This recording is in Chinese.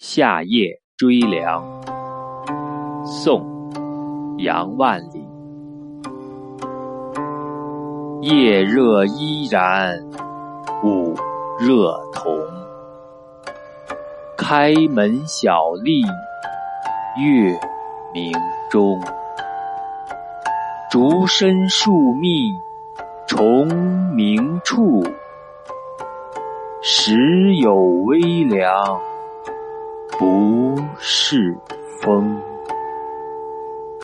夏夜追凉，宋·杨万里。夜热依然，午热同。开门小立，月明中。竹深树密，虫鸣处。时有微凉。不是风。